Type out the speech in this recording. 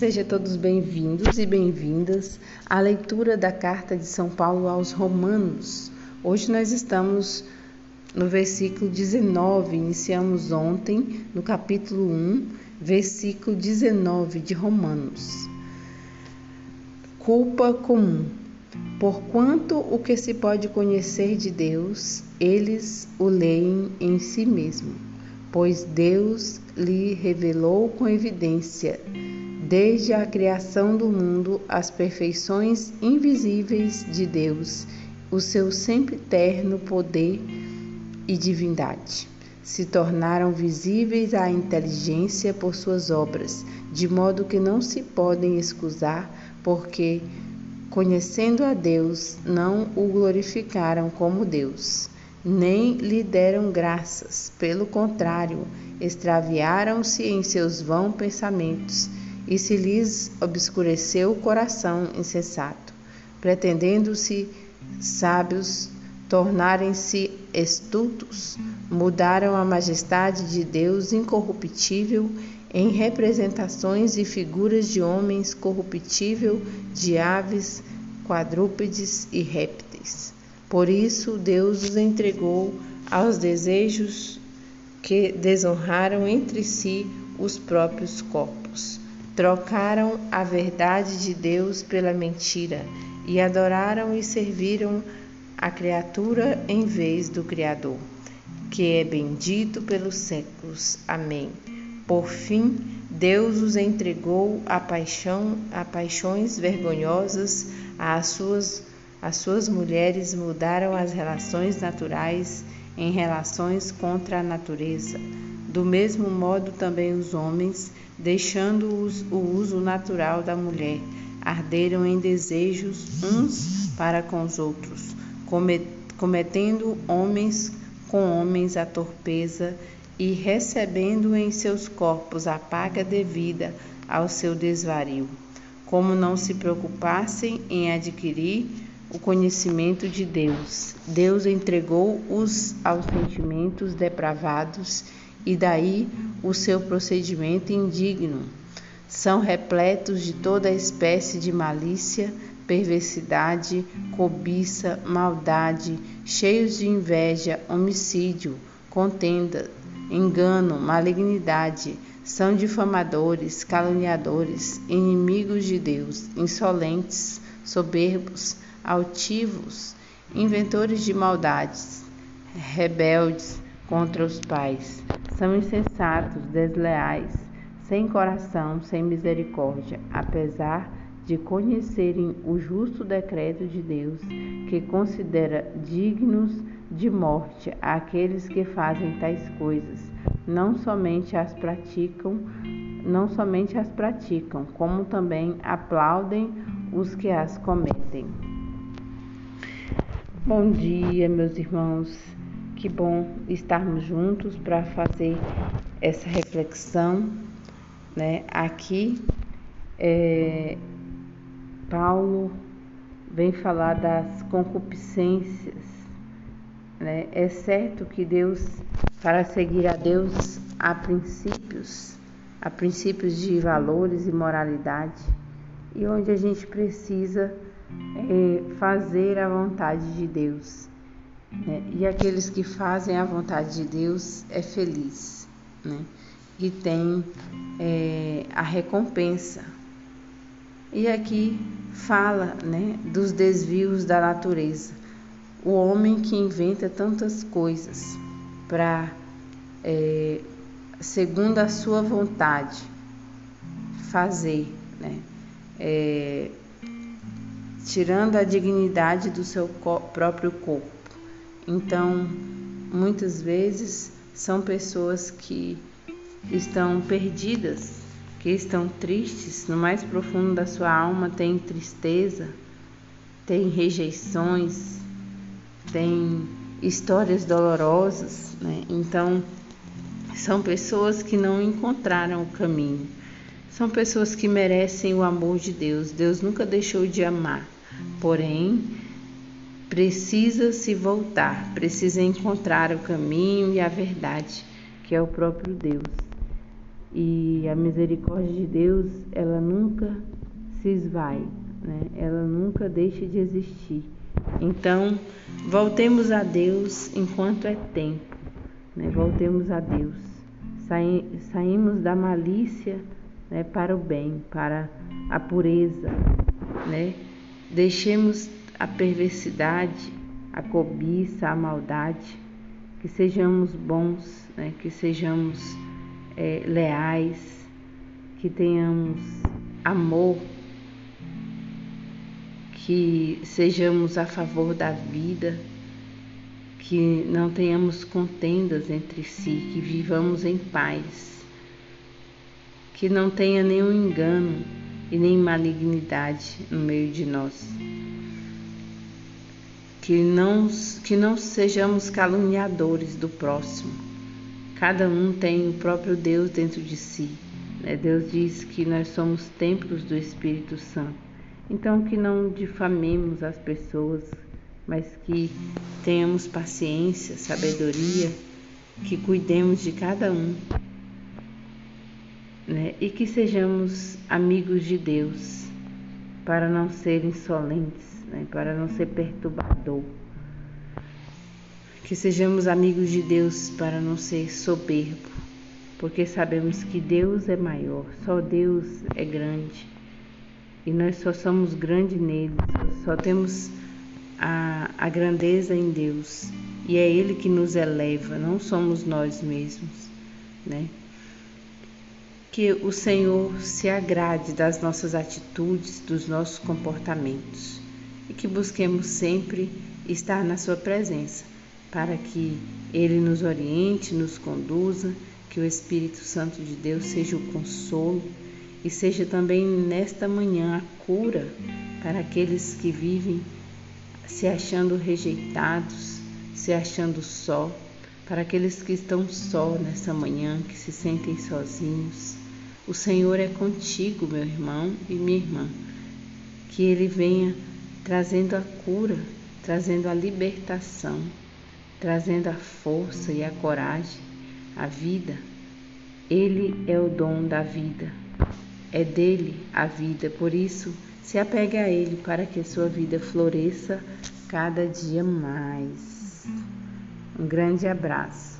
Sejam todos bem-vindos e bem-vindas à leitura da carta de São Paulo aos Romanos. Hoje nós estamos no versículo 19, iniciamos ontem no capítulo 1, versículo 19 de Romanos. Culpa comum. Porquanto o que se pode conhecer de Deus, eles o leem em si mesmo, pois Deus lhe revelou com evidência desde a criação do mundo as perfeições invisíveis de Deus, o seu sempre terno poder e divindade. Se tornaram visíveis à inteligência por suas obras, de modo que não se podem excusar, porque, conhecendo a Deus, não o glorificaram como Deus, nem lhe deram graças, pelo contrário, extraviaram-se em seus vãos pensamentos e se lhes obscureceu o coração insensato, pretendendo-se sábios, tornarem-se estultos, mudaram a majestade de Deus incorruptível em representações e figuras de homens corruptível, de aves, quadrúpedes e répteis. Por isso Deus os entregou aos desejos que desonraram entre si os próprios corpos Trocaram a verdade de Deus pela mentira e adoraram e serviram a criatura em vez do Criador, que é bendito pelos séculos. Amém. Por fim, Deus os entregou a paixão, a paixões vergonhosas, às suas as suas mulheres mudaram as relações naturais em relações contra a natureza. Do mesmo modo, também os homens, deixando o uso natural da mulher, arderam em desejos uns para com os outros, cometendo homens com homens a torpeza e recebendo em seus corpos a paga devida ao seu desvario. Como não se preocupassem em adquirir o conhecimento de Deus, Deus entregou-os aos sentimentos depravados e daí o seu procedimento indigno. São repletos de toda espécie de malícia, perversidade, cobiça, maldade, cheios de inveja, homicídio, contenda, engano, malignidade, são difamadores, caluniadores, inimigos de Deus, insolentes, soberbos, altivos, inventores de maldades, rebeldes contra os pais, são insensatos, desleais, sem coração, sem misericórdia, apesar de conhecerem o justo decreto de Deus, que considera dignos de morte aqueles que fazem tais coisas, não somente as praticam, não somente as praticam, como também aplaudem os que as cometem. Bom dia, meus irmãos. Que bom estarmos juntos para fazer essa reflexão, né? Aqui, é, Paulo vem falar das concupiscências, né? É certo que Deus, para seguir a Deus, há princípios, há princípios de valores e moralidade, e onde a gente precisa é, fazer a vontade de Deus né? E aqueles que fazem a vontade de Deus é feliz, né? E tem é, a recompensa. E aqui fala, né, dos desvios da natureza. O homem que inventa tantas coisas para, é, segundo a sua vontade, fazer, né? É, tirando a dignidade do seu próprio corpo. Então, muitas vezes são pessoas que estão perdidas, que estão tristes, no mais profundo da sua alma tem tristeza, tem rejeições, tem histórias dolorosas, né? Então, são pessoas que não encontraram o caminho. São pessoas que merecem o amor de Deus. Deus nunca deixou de amar. Porém, precisa se voltar, precisa encontrar o caminho e a verdade, que é o próprio Deus. E a misericórdia de Deus, ela nunca se esvai, né? ela nunca deixa de existir. Então, voltemos a Deus enquanto é tempo, né? voltemos a Deus. Saímos da malícia né, para o bem, para a pureza, né? deixemos a perversidade, a cobiça, a maldade, que sejamos bons, né? que sejamos é, leais, que tenhamos amor, que sejamos a favor da vida, que não tenhamos contendas entre si, que vivamos em paz, que não tenha nenhum engano e nem malignidade no meio de nós. Que não, que não sejamos caluniadores do próximo. Cada um tem o próprio Deus dentro de si. Né? Deus diz que nós somos templos do Espírito Santo. Então, que não difamemos as pessoas, mas que tenhamos paciência, sabedoria, que cuidemos de cada um né? e que sejamos amigos de Deus para não ser insolentes, né? para não ser perturbador. Que sejamos amigos de Deus para não ser soberbo, porque sabemos que Deus é maior, só Deus é grande e nós só somos grandes nele, só temos a, a grandeza em Deus e é Ele que nos eleva, não somos nós mesmos, né? Que o Senhor se agrade das nossas atitudes, dos nossos comportamentos e que busquemos sempre estar na Sua presença, para que Ele nos oriente, nos conduza, que o Espírito Santo de Deus seja o consolo e seja também nesta manhã a cura para aqueles que vivem se achando rejeitados, se achando só, para aqueles que estão só nessa manhã, que se sentem sozinhos. O Senhor é contigo, meu irmão e minha irmã. Que Ele venha trazendo a cura, trazendo a libertação, trazendo a força e a coragem, a vida. Ele é o dom da vida. É dele a vida, por isso se apegue a ele para que a sua vida floresça cada dia mais. Um grande abraço.